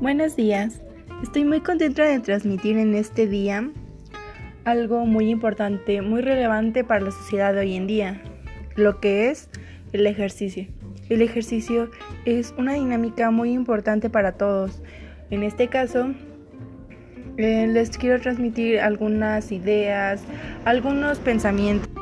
Buenos días. Estoy muy contenta de transmitir en este día algo muy importante, muy relevante para la sociedad de hoy en día, lo que es el ejercicio. El ejercicio es una dinámica muy importante para todos. En este caso, eh, les quiero transmitir algunas ideas, algunos pensamientos